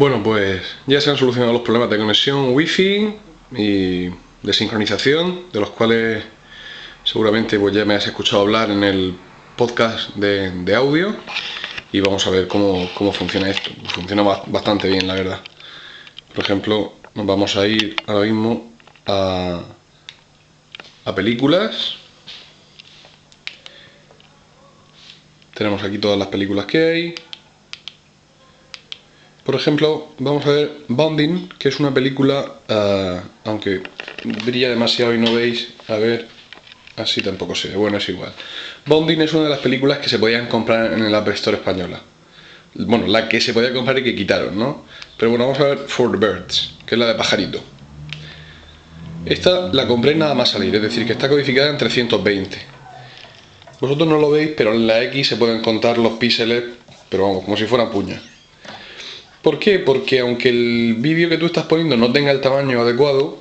Bueno, pues ya se han solucionado los problemas de conexión wifi y de sincronización, de los cuales seguramente pues ya me has escuchado hablar en el podcast de, audio y vamos a ver cómo, funciona esto. Funciona bastante bien, la verdad. Por ejemplo, nos vamos a ir ahora mismo a, a películas. Tenemos aquí todas las películas que hay. Por ejemplo, vamos a ver Bonding, que es una película, eh, aunque brilla demasiado y no veis, a ver, así tampoco se ve, bueno, es igual. Bonding es una de las películas que se podían comprar en el App Store española. Bueno, la que se podía comprar y que quitaron, ¿no? Pero bueno, vamos a ver For the Birds, que es la de pajarito. Esta la compré nada más salir, es decir, que está codificada en 320. Vosotros no lo veis, pero en la X se pueden contar los píxeles, pero vamos, como si fueran puñas. ¿Por qué? Porque aunque el vídeo que tú estás poniendo no tenga el tamaño adecuado,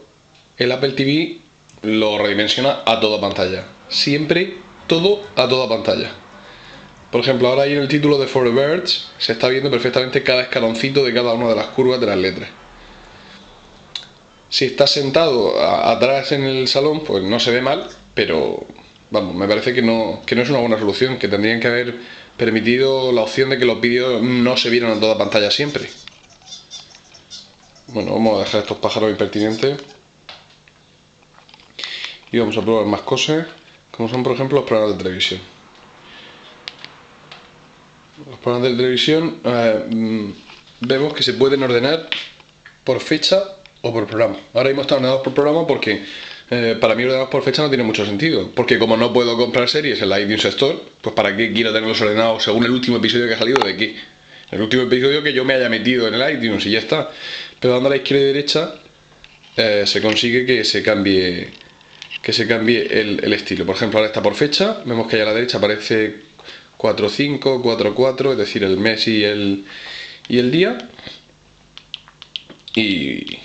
el Apple TV lo redimensiona a toda pantalla. Siempre todo a toda pantalla. Por ejemplo, ahora ahí en el título de For Birds se está viendo perfectamente cada escaloncito de cada una de las curvas de las letras. Si estás sentado atrás en el salón, pues no se ve mal, pero vamos, me parece que no, que no es una buena solución, que tendrían que haber permitido la opción de que los vídeos no se vieran en toda pantalla siempre. Bueno, vamos a dejar estos pájaros impertinentes. Y vamos a probar más cosas, como son por ejemplo los programas de televisión. Los programas de televisión eh, mm, vemos que se pueden ordenar por fecha o por programa. Ahora mismo están ordenados por programa porque eh, para mí ordenados por fecha no tiene mucho sentido. Porque como no puedo comprar series en la iTunes Store, pues para qué quiero tenerlos ordenados según el último episodio que ha salido de aquí. El último episodio que yo me haya metido en el iTunes y ya está. Pero dando a la izquierda y derecha eh, se consigue que se cambie que se cambie el, estilo. Por ejemplo, ahora está por fecha, vemos que allá a la derecha aparece 4.5, 4.4, es decir, el mes y el, y el día. Y,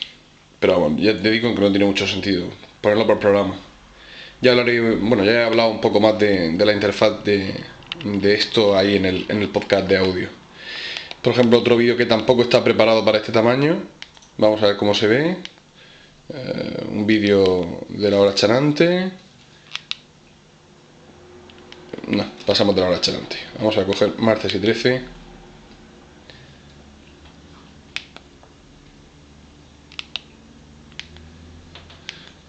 pero bueno, ya te digo que no tiene mucho sentido ponerlo por programa. Ya hablaré, bueno, ya he hablado un poco más de, la interfaz de, esto ahí en el, en el podcast de audio. Por ejemplo, otro vídeo que tampoco está preparado para este tamaño. Vamos a ver cómo se ve. Eh, un vídeo de la hora chanante. No, pasamos de la hora chanante. Vamos a coger martes y 13.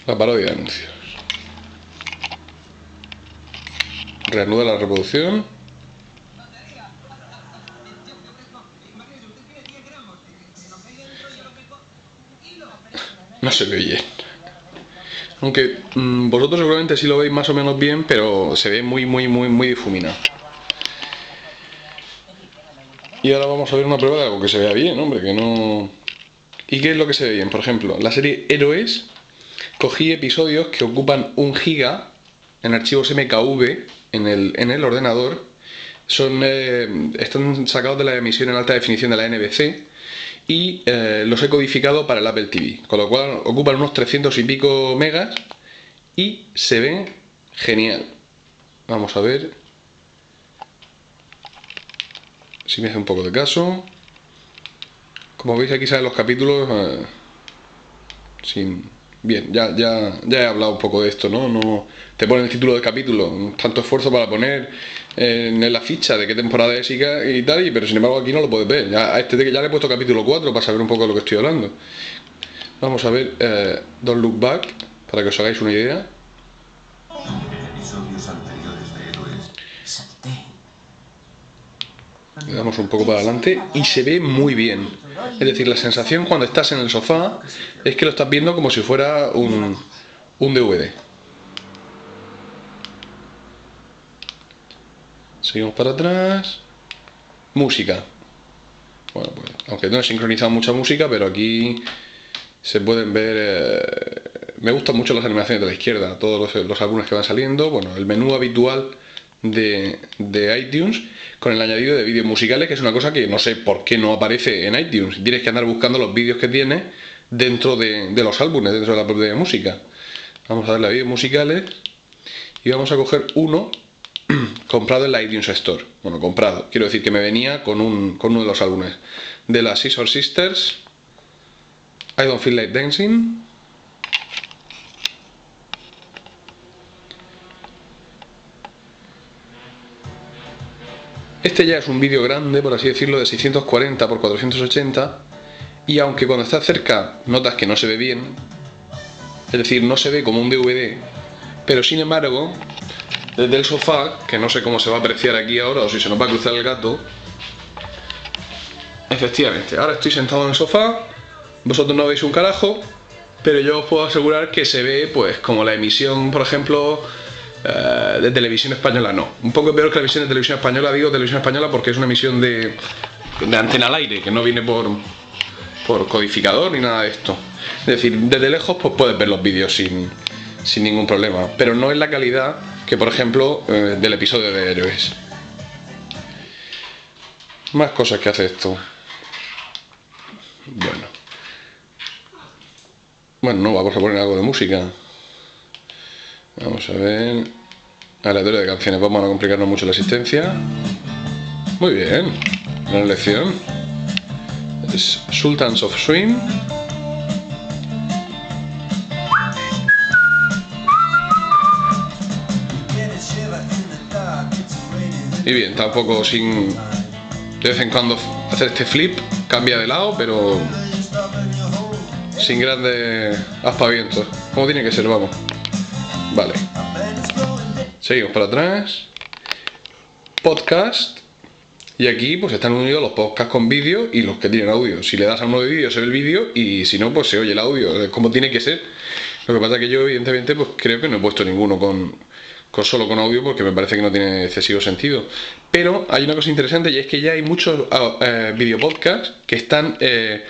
La parodia de anuncios. Reanuda la reproducción. No se ve bien. Aunque mm, vosotros seguramente sí lo veis más o menos bien, pero se ve muy, muy, muy, muy difuminado. Y ahora vamos a ver una prueba de algo que se vea bien, hombre, que no... ¿Y qué es lo que se ve bien? Por ejemplo, la serie Héroes cogí episodios que ocupan un giga en archivos MKV en el, en el ordenador. Son, eh, están sacados de la emisión en alta definición de la NBC y eh, los he codificado para el Apple TV, con lo cual ocupan unos 300 y pico megas y se ven genial. Vamos a ver si me hace un poco de caso. Como veis aquí salen los capítulos eh, sin Bien, ya, ya, ya he hablado un poco de esto, ¿no? no Te pone el título del capítulo, tanto esfuerzo para poner en la ficha de qué temporada es y tal, pero sin embargo aquí no lo puedes ver. Ya, a este ya le he puesto capítulo 4 para saber un poco de lo que estoy hablando. Vamos a ver eh, Don't Look Back, para que os hagáis una idea. Le damos un poco para adelante y se ve muy bien. Es decir, la sensación cuando estás en el sofá es que lo estás viendo como si fuera un, un DVD. Seguimos para atrás. Música. Bueno, pues, aunque no he sincronizado mucha música, pero aquí se pueden ver... Eh, me gustan mucho las animaciones de la izquierda, todos los, los álbumes que van saliendo. Bueno, el menú habitual de, de, iTunes con el añadido de vídeos musicales, que es una cosa que no sé por qué no aparece en iTunes. Tienes que andar buscando los vídeos que tiene dentro de, los álbumes, dentro de la propia música. Vamos a darle a vídeos musicales y vamos a coger uno comprado en la iTunes Store. Bueno, comprado, quiero decir que me venía con, un, con uno de los álbumes. de las Scissor Sisters. I don't feel like dancing. Este ya es un vídeo grande, por así decirlo, de 640 x 480 y aunque cuando estás cerca notas que no se ve bien, es decir, no se ve como un DVD, pero sin embargo, desde el sofá, que no sé cómo se va a apreciar aquí ahora o si se nos va a cruzar el gato, efectivamente, ahora estoy sentado en el sofá, vosotros no veis un carajo, pero yo os puedo asegurar que se ve pues como la emisión, por ejemplo, eh, de televisión española, no. Un poco peor que la emisión de televisión española, digo televisión española porque es una emisión de, de antena al aire, que no viene por, por codificador ni nada de esto. Es decir, desde lejos pues puedes ver los vídeos sin, sin ningún problema, pero no es la calidad que, por ejemplo, eh, del episodio de Héroes. Más cosas que hace esto. Bueno. Bueno, no, vamos a poner algo de música. Vamos a ver. Aleatorio de canciones. Vamos a complicarnos mucho la asistencia. Muy bien. Gran lección. Es Sultans of Swing. Y bien, tampoco sin de vez en cuando hacer este flip, cambia de lado, pero sin grandes aspavientos. Como tiene que ser, vamos. Vale. Seguimos para atrás. Podcast. Y aquí pues están unidos los podcasts con vídeo y los que tienen audio. Si le das a uno de vídeo se ve el vídeo y si no pues se oye el audio, como tiene que ser. Lo que pasa es que yo evidentemente pues creo que no he puesto ninguno con, solo con audio porque me parece que no tiene excesivo sentido. Pero hay una cosa interesante y es que ya hay muchos uh, eh, videopodcasts que están eh,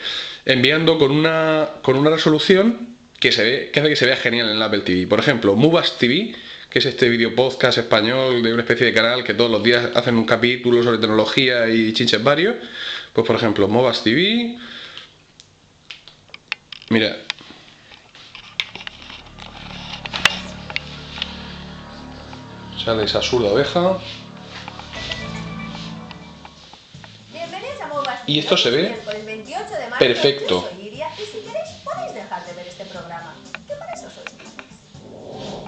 enviando con una, con una resolución que, se ve, que hace que se vea genial en el Apple TV. Por ejemplo, Mubas TV, que es este video podcast español de una especie de canal que todos los días hacen un capítulo sobre tecnología y chinches varios. Pues por ejemplo, Mubas TV. Mira, Sale esa zurda oveja. Y esto se ve perfecto. Y si queréis, podéis dejar de ver este programa. ¿Qué para eso sois?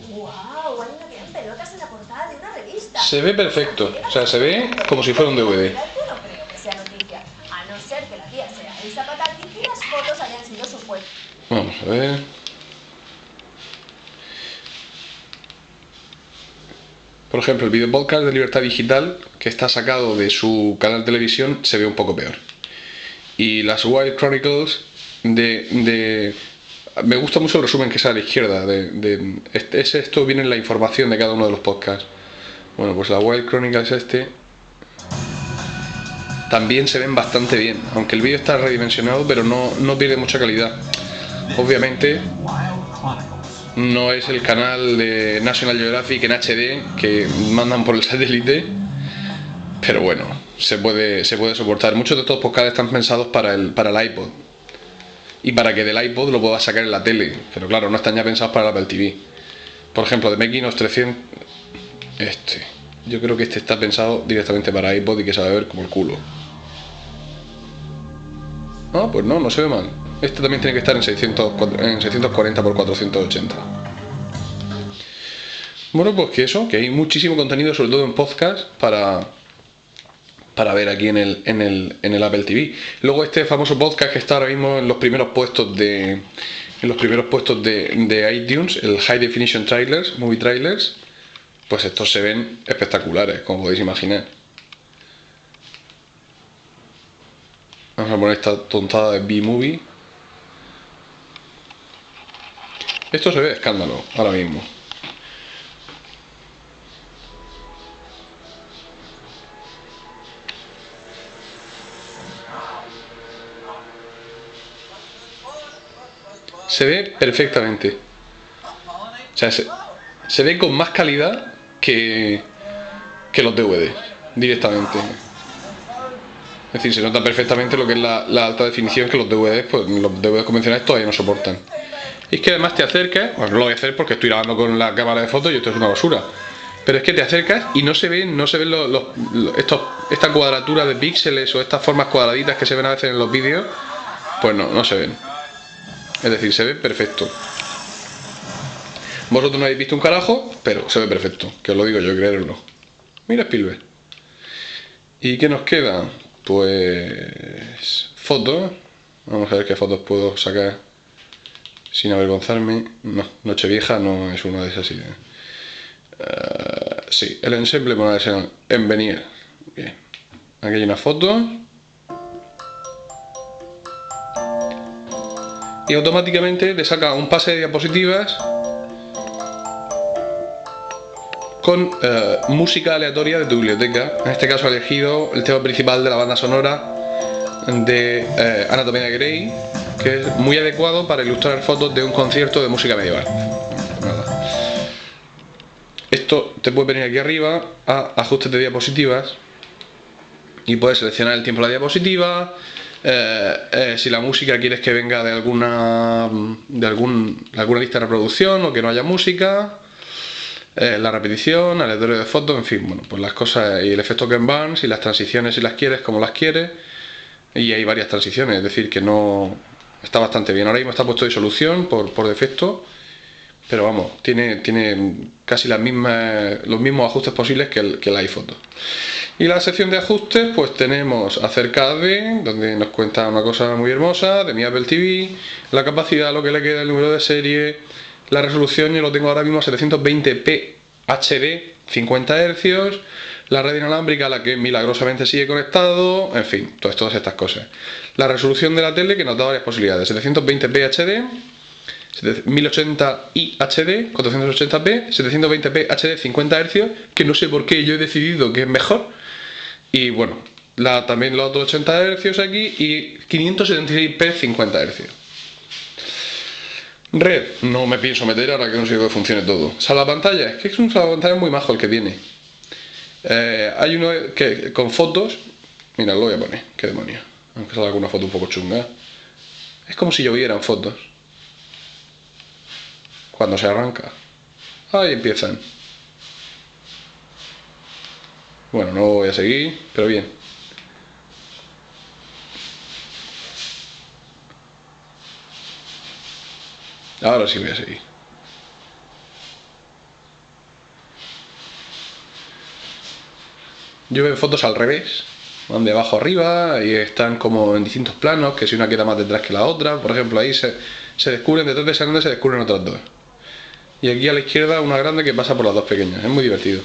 ¡Wow! Hay una gran pelotas en la portada de una revista. Se ve perfecto. O sea, se ve como si fuera un DVD. Yo no creo que sea noticia. A no ser que la tía sea Elsa Pataki y las fotos hayan sido su fuente. Vamos a ver. Por ejemplo, el video podcast de Libertad Digital, que está sacado de su canal de televisión, se ve un poco peor. Y las Wild Chronicles de, me gusta mucho el resumen que sale a la izquierda. Es, esto viene en la información de cada uno de los podcasts. Bueno, pues la Wild Chronicles este también se ven bastante bien. Aunque el vídeo está redimensionado, pero no, no pierde mucha calidad. Obviamente, no es el canal de National Geographic en HD que mandan por el satélite, pero bueno, se puede, se puede soportar. Muchos de estos podcasts están pensados para el, para el iPod y para que del iPod lo puedas sacar en la tele, pero claro, no están ya pensados para el Apple TV. Por ejemplo, de Mekinos 300, este, yo creo que este está pensado directamente para iPod y que se va a ver como el culo. Ah, pues no, no se ve mal. Este también tiene que estar en, 640 x 480. Bueno, pues que eso, que hay muchísimo contenido, sobre todo en podcast, para, para ver aquí en el, en, el, en el Apple TV. Luego este famoso podcast que está ahora mismo en los primeros puestos de en los primeros puestos de, iTunes, el High Definition Trailers, Movie Trailers, pues estos se ven espectaculares, como podéis imaginar. Vamos a poner esta tontada de B-Movie. Esto se ve escándalo ahora mismo. Se ve perfectamente. O sea, se, ve con más calidad que, que los DVD, directamente. Es decir, se nota perfectamente lo que es la, alta definición que los DVDs, pues los DVDs convencionales todavía no soportan. Y es que además te acercas, bueno, no lo voy a hacer porque estoy grabando con la cámara de fotos y esto es una basura. Pero es que te acercas y no se ven, no se ven los, estos esta cuadratura de píxeles o estas formas cuadraditas que se ven a veces en los vídeos, pues no, no se ven. Es decir, se ve perfecto. Vosotros no habéis visto un carajo, pero se ve perfecto, que os lo digo yo, creerlo. Mira Spielberg. ¿Y qué nos queda? Pues fotos. Vamos a ver qué fotos puedo sacar sin avergonzarme. No, Nochevieja no es una de esas ideas. Uh, sí, el ensemble en venir. Bien. Aquí hay una foto. Y automáticamente te saca un pase de diapositivas con eh, música aleatoria de tu biblioteca. En este caso he elegido el tema principal de la banda sonora de eh, Anatomía de Grey, que es muy adecuado para ilustrar fotos de un concierto de música medieval. Esto te puede venir aquí arriba a ajustes de diapositivas y puedes seleccionar el tiempo de la diapositiva, eh, si la música quieres que venga de alguna de algún, alguna lista de reproducción o que no haya música eh, la repetición, aleatorio de fotos, en fin, bueno, pues las cosas y el efecto Ken Barnes y las transiciones si las quieres, como las quieres, y hay varias transiciones, es decir, que no está bastante bien. Ahora mismo está puesto de solución por, por defecto, pero vamos, tiene, tiene casi las mismas, los mismos ajustes posibles que el, que el iPhoto. Y la sección de ajustes, pues tenemos acerca de, donde nos cuenta una cosa muy hermosa, de mi Apple TV, la capacidad, lo que le queda, el número de serie, la resolución yo lo tengo ahora mismo a 720p HD, 50 Hz, la red inalámbrica a la que milagrosamente sigue conectado, en fin, todas, todas estas cosas. La resolución de la tele que nos da varias posibilidades, 720p HD, 1080i HD, 480p, 720p HD 50 Hz, que no sé por qué yo he decidido que es mejor. Y bueno, también los 280 Hz aquí y 576p 50 Hz. Red, no me pienso meter ahora que no sé que funcione todo. pantalla, es que es un pantalla muy majo el que tiene. Eh, hay uno que con fotos, mira, lo voy a poner, qué demonio. Aunque salga alguna foto un poco chunga. Es como si llovieran fotos. Cuando se arranca. Ahí empiezan. Bueno, no voy a seguir, pero bien. Ahora sí voy a seguir. Yo veo fotos al revés, van de abajo arriba y están como en distintos planos, que si una queda más detrás que la otra, por ejemplo ahí se, descubren, detrás de esa se descubren otras dos. Y aquí a la izquierda una grande que pasa por las dos pequeñas, es muy divertido.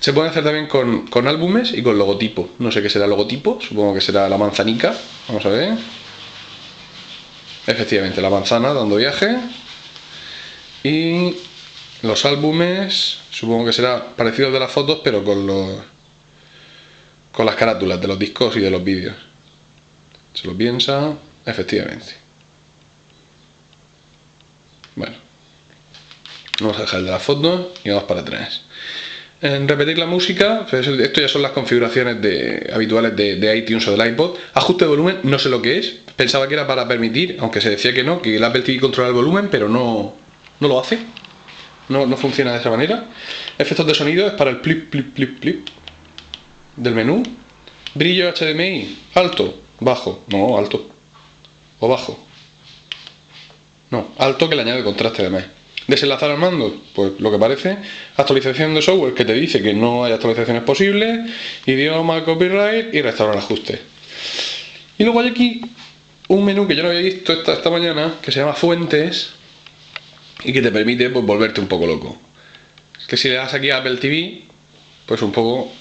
Se puede hacer también con, con álbumes y con logotipo. No sé qué será el logotipo, supongo que será la manzanica. Vamos a ver. Efectivamente, la manzana dando viaje. Y los álbumes, supongo que será parecido de las fotos, pero con los con las carátulas de los discos y de los vídeos. Se lo piensa, efectivamente. Bueno, vamos a dejar de las fotos y vamos para atrás. En repetir la música, esto ya son las configuraciones de, habituales de, de, iTunes o del iPod. Ajuste de volumen, no sé lo que es. Pensaba que era para permitir, aunque se decía que no, que el Apple TV controla el volumen, pero no, no lo hace. No, no funciona de esa manera. Efectos de sonido es para el plip, plip, plip, plip del menú. Brillo HDMI, alto, bajo, no, alto. O bajo. No, alto que le añade contraste además. Desenlazar al mando, pues lo que parece. Actualización de software que te dice que no hay actualizaciones posibles. Idioma, copyright y restaurar ajustes. Y luego hay aquí un menú que yo no había visto esta, esta mañana que se llama Fuentes y que te permite pues, volverte un poco loco. Que si le das aquí a Apple TV, pues un poco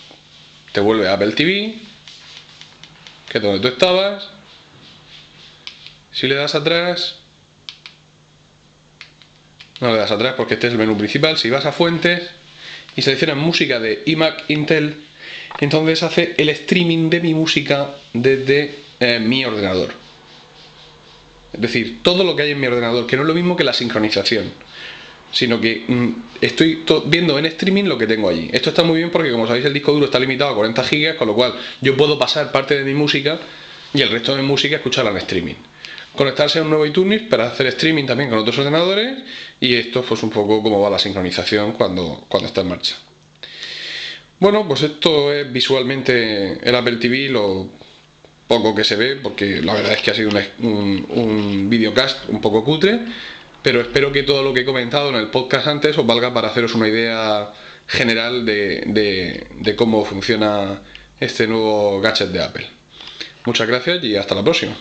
te vuelve a Apple TV, que es donde tú estabas. Si le das atrás, no le das atrás porque este es el menú principal. Si vas a fuentes y seleccionas música de iMac Intel, entonces hace el streaming de mi música desde eh, mi ordenador. Es decir, todo lo que hay en mi ordenador, que no es lo mismo que la sincronización, sino que mm, estoy viendo en streaming lo que tengo allí. Esto está muy bien porque, como sabéis, el disco duro está limitado a 40 GB, con lo cual yo puedo pasar parte de mi música y el resto de mi música escucharla en streaming conectarse a un nuevo iTunes para hacer streaming también con otros ordenadores y esto pues un poco cómo va la sincronización cuando, cuando está en marcha. Bueno, pues esto es visualmente el Apple TV, lo poco que se ve, porque la verdad es que ha sido un, un, videocast un poco cutre, pero espero que todo lo que he comentado en el podcast antes os valga para haceros una idea general de, de cómo funciona este nuevo gadget de Apple. Muchas gracias y hasta la próxima.